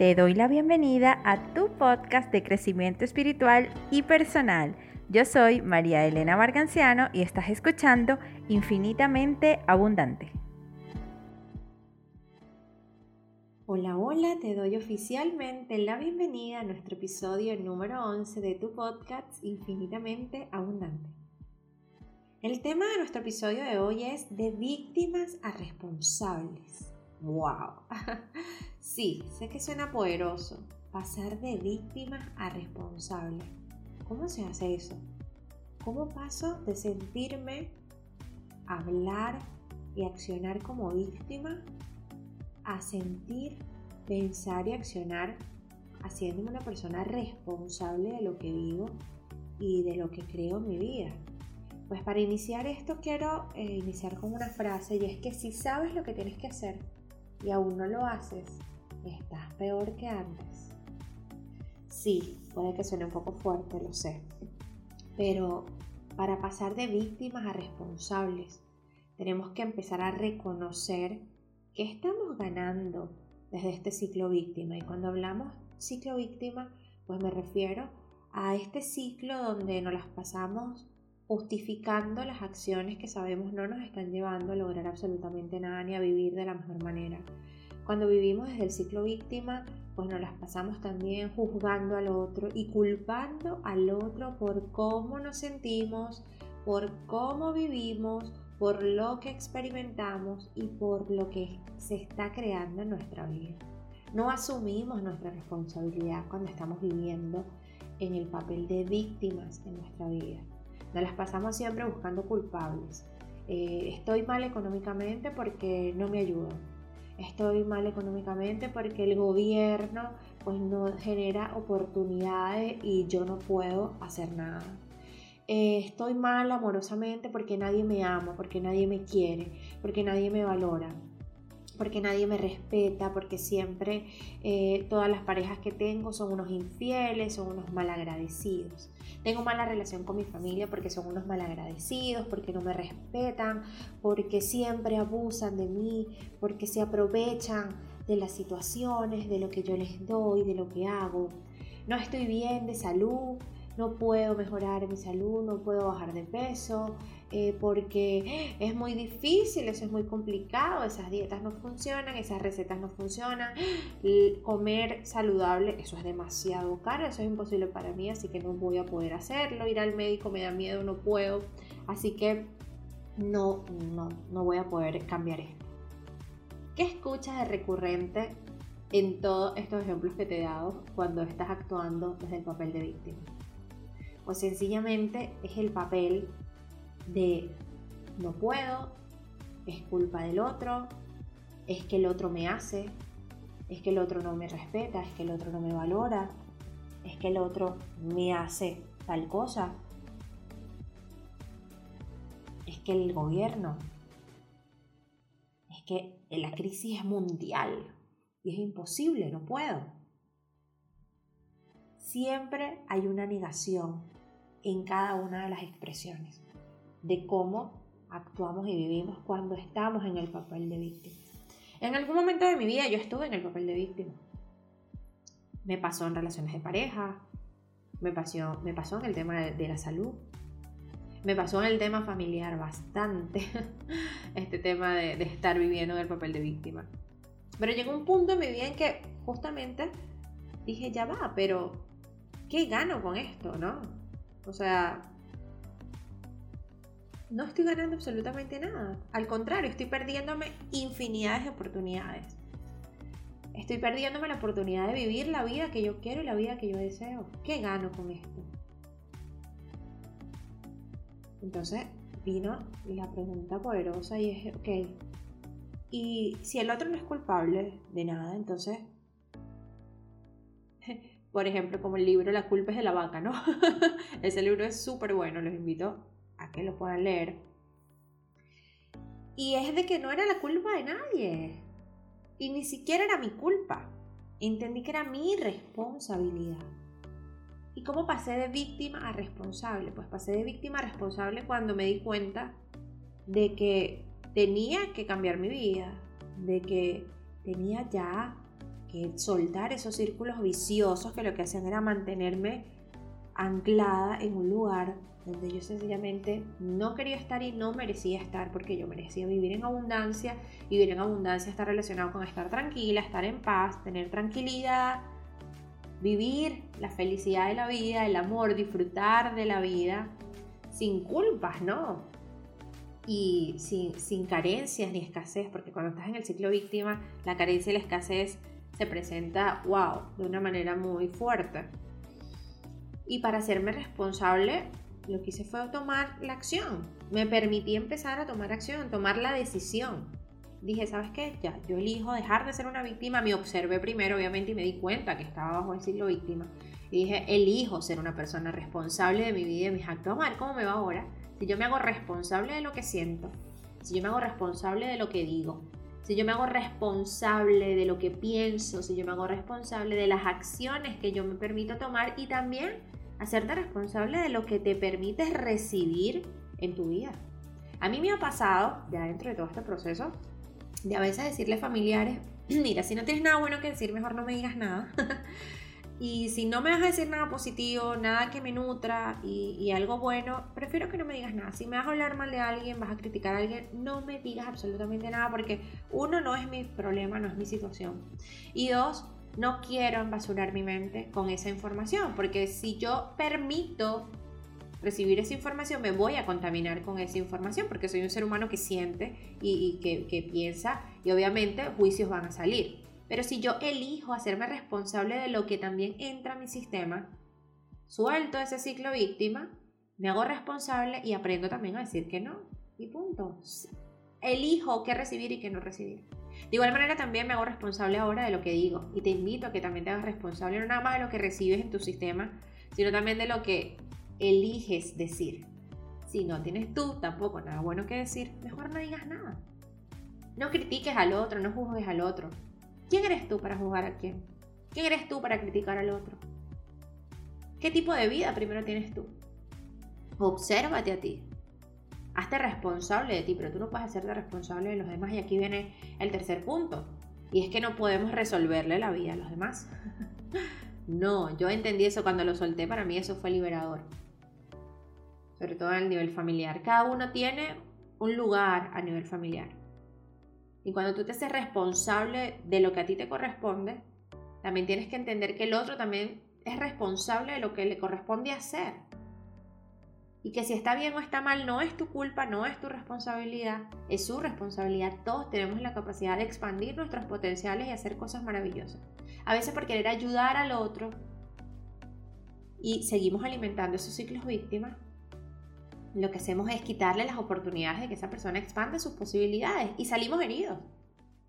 Te doy la bienvenida a tu podcast de crecimiento espiritual y personal. Yo soy María Elena Marganciano y estás escuchando Infinitamente Abundante. Hola, hola, te doy oficialmente la bienvenida a nuestro episodio número 11 de tu podcast Infinitamente Abundante. El tema de nuestro episodio de hoy es de víctimas a responsables. ¡Wow! Sí, sé que suena poderoso. Pasar de víctima a responsable. ¿Cómo se hace eso? ¿Cómo paso de sentirme, hablar y accionar como víctima a sentir, pensar y accionar haciéndome una persona responsable de lo que vivo y de lo que creo en mi vida? Pues para iniciar esto quiero eh, iniciar con una frase y es que si sabes lo que tienes que hacer y aún no lo haces, estás peor que antes. Sí, puede que suene un poco fuerte, lo sé. Pero para pasar de víctimas a responsables, tenemos que empezar a reconocer que estamos ganando desde este ciclo víctima. Y cuando hablamos ciclo víctima, pues me refiero a este ciclo donde nos las pasamos justificando las acciones que sabemos no nos están llevando a lograr absolutamente nada ni a vivir de la mejor manera. Cuando vivimos desde el ciclo víctima, pues nos las pasamos también juzgando al otro y culpando al otro por cómo nos sentimos, por cómo vivimos, por lo que experimentamos y por lo que se está creando en nuestra vida. No asumimos nuestra responsabilidad cuando estamos viviendo en el papel de víctimas en nuestra vida. Nos las pasamos siempre buscando culpables. Eh, estoy mal económicamente porque no me ayudan estoy mal económicamente porque el gobierno pues no genera oportunidades y yo no puedo hacer nada. Eh, estoy mal amorosamente porque nadie me ama, porque nadie me quiere, porque nadie me valora porque nadie me respeta, porque siempre eh, todas las parejas que tengo son unos infieles, son unos malagradecidos. Tengo mala relación con mi familia porque son unos malagradecidos, porque no me respetan, porque siempre abusan de mí, porque se aprovechan de las situaciones, de lo que yo les doy, de lo que hago. No estoy bien de salud, no puedo mejorar mi salud, no puedo bajar de peso, eh, porque es muy difícil, eso es muy complicado, esas dietas no funcionan, esas recetas no funcionan, comer saludable, eso es demasiado caro, eso es imposible para mí, así que no voy a poder hacerlo, ir al médico me da miedo, no puedo, así que no, no, no voy a poder cambiar esto. ¿Qué escuchas de recurrente en todos estos ejemplos que te he dado cuando estás actuando desde el papel de víctima? Pues sencillamente es el papel de no puedo, es culpa del otro, es que el otro me hace, es que el otro no me respeta, es que el otro no me valora, es que el otro me hace tal cosa, es que el gobierno, es que la crisis es mundial y es imposible, no puedo. Siempre hay una negación en cada una de las expresiones de cómo actuamos y vivimos cuando estamos en el papel de víctima. En algún momento de mi vida yo estuve en el papel de víctima. Me pasó en relaciones de pareja, me pasó, me pasó en el tema de, la salud, me pasó en el tema familiar bastante, este tema de, estar viviendo en el papel de víctima. Pero llegó un punto en mi vida en que justamente dije, ya va, pero ¿qué gano con esto, no? O sea, no estoy ganando absolutamente nada. Al contrario, estoy perdiéndome infinidades de oportunidades. Estoy perdiéndome la oportunidad de vivir la vida que yo quiero y la vida que yo deseo. ¿Qué gano con esto? Entonces vino la pregunta poderosa y es, ok, y si el otro no es culpable de nada, entonces, por ejemplo, como el libro La culpa es de la vaca, ¿no? Ese libro es súper bueno, los invito a que lo puedan leer. Y es de que no era la culpa de nadie. Y ni siquiera era mi culpa. Entendí que era mi responsabilidad. ¿Y cómo pasé de víctima a responsable? Pues pasé de víctima a responsable cuando me di cuenta de que tenía que cambiar mi vida, de que tenía ya que soltar esos círculos viciosos que lo que hacían era mantenerme anclada en un lugar donde yo sencillamente no quería estar y no merecía estar porque yo merecía vivir en abundancia. Vivir en abundancia está relacionado con estar tranquila, estar en paz, tener tranquilidad, vivir la felicidad de la vida, el amor, disfrutar de la vida sin culpas, ¿no? Y sin, sin carencias ni escasez, porque cuando estás en el ciclo víctima, la carencia y la escasez se presenta, wow, de una manera muy fuerte. Y para hacerme responsable, lo que hice fue tomar la acción. Me permití empezar a tomar acción, tomar la decisión. Dije, ¿sabes qué? Ya, yo elijo dejar de ser una víctima. Me observé primero, obviamente, y me di cuenta que estaba bajo el ciclo víctima. Y dije, elijo ser una persona responsable de mi vida y de mis actos. Vamos cómo me va ahora. Si yo me hago responsable de lo que siento, si yo me hago responsable de lo que digo, si yo me hago responsable de lo que pienso, si yo me hago responsable de las acciones que yo me permito tomar y también hacerte responsable de lo que te permites recibir en tu vida. A mí me ha pasado, ya dentro de todo este proceso, de a veces decirle a familiares, mira, si no tienes nada bueno que decir, mejor no me digas nada. y si no me vas a decir nada positivo, nada que me nutra y, y, algo bueno, prefiero que no me digas nada. Si me vas a hablar mal de alguien, vas a criticar a alguien, no me digas absolutamente nada porque uno no es mi problema, no es mi situación. Y dos, no quiero embasurar mi mente con esa información, porque si yo permito recibir esa información, me voy a contaminar con esa información, porque soy un ser humano que siente y, que, que piensa, y obviamente juicios van a salir. Pero si yo elijo hacerme responsable de lo que también entra a mi sistema, suelto ese ciclo víctima, me hago responsable y aprendo también a decir que no. Y punto. Elijo qué recibir y qué no recibir. De igual manera también me hago responsable ahora de lo que digo y te invito a que también te hagas responsable no nada más de lo que recibes en tu sistema, sino también de lo que eliges decir. Si no tienes tú tampoco nada bueno que decir, mejor no digas nada. No critiques al otro, no juzgues al otro. ¿Quién eres tú para juzgar a quién? ¿Quién eres tú para criticar al otro? ¿Qué tipo de vida primero tienes tú? Obsérvate a ti hazte responsable de ti, pero tú no puedes hacerte responsable de los demás. Y aquí viene el tercer punto. Y es que no podemos resolverle la vida a los demás. no, yo entendí eso cuando lo solté, para mí eso fue liberador. Sobre todo a nivel familiar. Cada uno tiene un lugar a nivel familiar. Y cuando tú te haces responsable de lo que a ti te corresponde, también tienes que entender que el otro también es responsable de lo que le corresponde hacer y que si está bien o está mal no es tu culpa, no es tu responsabilidad, es su responsabilidad. Todos tenemos la capacidad de expandir nuestros potenciales y hacer cosas maravillosas. A veces por querer ayudar al otro y seguimos alimentando esos ciclos víctimas, lo que hacemos es quitarle las oportunidades de que esa persona expande sus posibilidades y salimos heridos.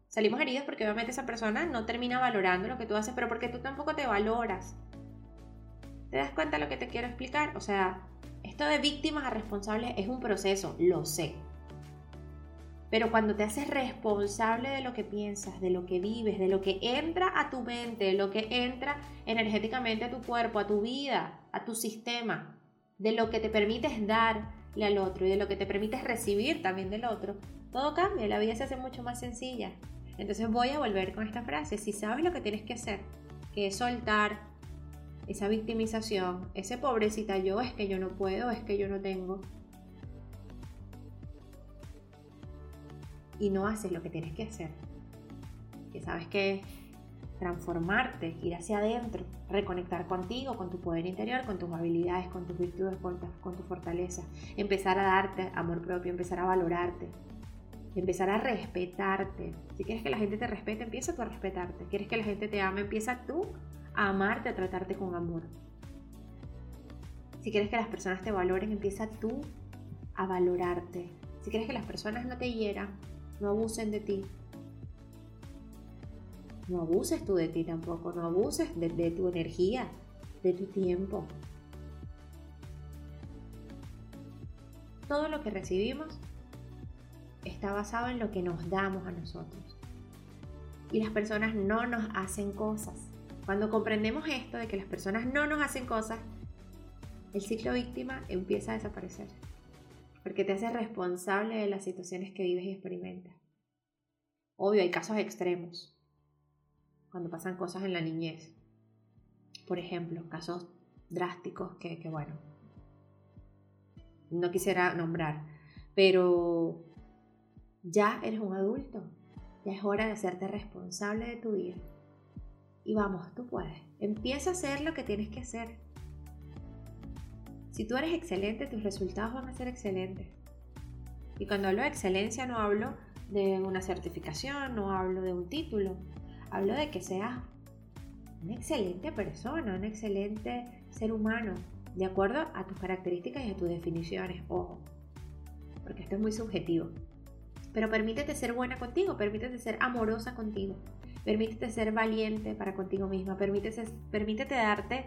Salimos heridos porque obviamente esa persona no termina valorando lo que tú haces, pero porque tú tampoco te valoras. ¿Te das cuenta de lo que te quiero explicar? O sea, de víctimas a responsables es un proceso, lo sé. Pero cuando te haces responsable de lo que piensas, de lo que vives, de lo que entra a tu mente, de lo que entra energéticamente a tu cuerpo, a tu vida, a tu sistema, de lo que te permites darle al otro y de lo que te permites recibir también del otro, todo cambia, la vida se hace mucho más sencilla. Entonces voy a volver con esta frase, si sabes lo que tienes que hacer, que es soltar, esa victimización, ese pobrecita yo, es que yo no puedo, es que yo no tengo. Y no haces lo que tienes que hacer. Que sabes que transformarte, ir hacia adentro, reconectar contigo, con tu poder interior, con tus habilidades, con tus virtudes, con tu, con tu fortaleza. Empezar a darte amor propio, empezar a valorarte, empezar a respetarte. Si quieres que la gente te respete, empieza tú a respetarte. Quieres que la gente te ame, empieza tú a amarte, a tratarte con amor. Si quieres que las personas te valoren, empieza tú a valorarte. Si quieres que las personas no te hieran, no abusen de ti. No abuses tú de ti tampoco, no abuses de, de tu energía, de tu tiempo. Todo lo que recibimos está basado en lo que nos damos a nosotros. Y las personas no nos hacen cosas. Cuando comprendemos esto de que las personas no nos hacen cosas, el ciclo víctima empieza a desaparecer. Porque te haces responsable de las situaciones que vives y experimentas. Obvio, hay casos extremos. cuando pasan cosas en la niñez. Por ejemplo, casos drásticos que, que bueno, no quisiera nombrar, pero ya eres un adulto, ya es hora de hacerte responsable de tu vida. Y vamos, tú puedes. Empieza a hacer lo que tienes que hacer. Si tú eres excelente, tus resultados van a ser excelentes. Y cuando hablo de excelencia no hablo de una certificación, no hablo de un título, hablo de que seas una excelente persona, un excelente ser humano, de acuerdo a tus características y a tus definiciones, ojo, porque esto es muy subjetivo. Pero permítete ser buena contigo, permítete ser amorosa contigo, permítete ser valiente para contigo misma, permítete, darte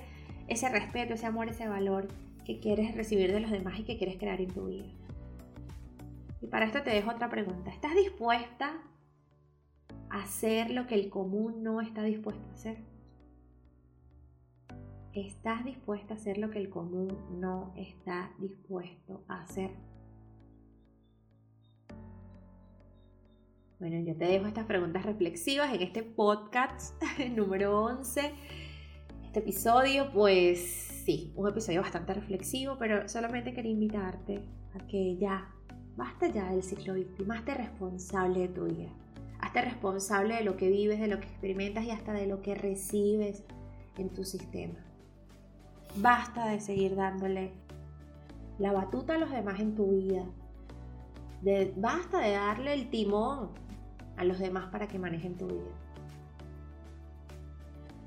ese respeto, ese amor, ese valor que quieres recibir de los demás y que quieres crear en tu vida. Y para esto te dejo otra pregunta. ¿Estás dispuesta a hacer lo que el común no está dispuesto a hacer? ¿Estás dispuesta a hacer lo que el común no está dispuesto a hacer? Bueno, yo te dejo estas preguntas reflexivas en este podcast número 11. Este episodio, pues sí, un episodio bastante reflexivo, pero solamente quería invitarte a que ya, basta ya del ciclo víctima, hazte responsable de tu vida. Hazte responsable de lo que vives, de lo que experimentas y hasta de lo que recibes en tu sistema. Basta de seguir dándole la batuta a los demás en tu vida. basta de darle el timón a los demás para que manejen tu vida.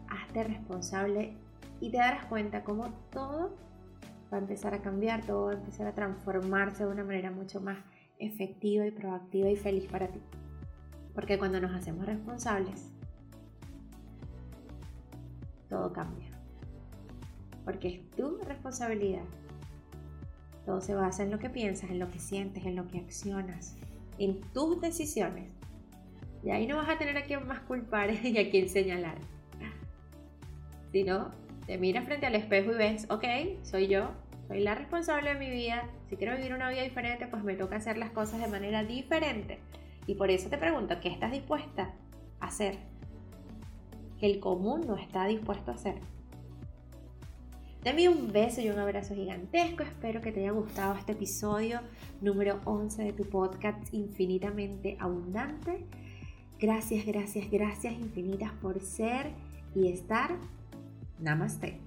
Hazte responsable y te darás cuenta cómo todo va a empezar a cambiar, todo va a empezar a transformarse de una manera mucho más efectiva y proactiva y feliz para ti. Porque cuando nos hacemos responsables, todo cambia. Porque es tu responsabilidad. Todo se basa en lo que piensas, en lo que sientes, en lo que accionas, en tus decisiones. Y ahí no vas a tener a quien más culpar y a quien señalar. Si no, te miras frente al espejo y ves, ok, soy yo, soy la responsable de mi vida. Si quiero vivir una vida diferente, pues me toca hacer las cosas de manera diferente. Y por eso te pregunto, ¿qué estás dispuesta a hacer? Que el común no está dispuesto a hacer. Envío un beso y un abrazo gigantesco. Espero que te haya gustado este episodio número 11 de tu podcast Infinitamente Abundante. Gracias, gracias, gracias infinitas por ser y estar. Namaste.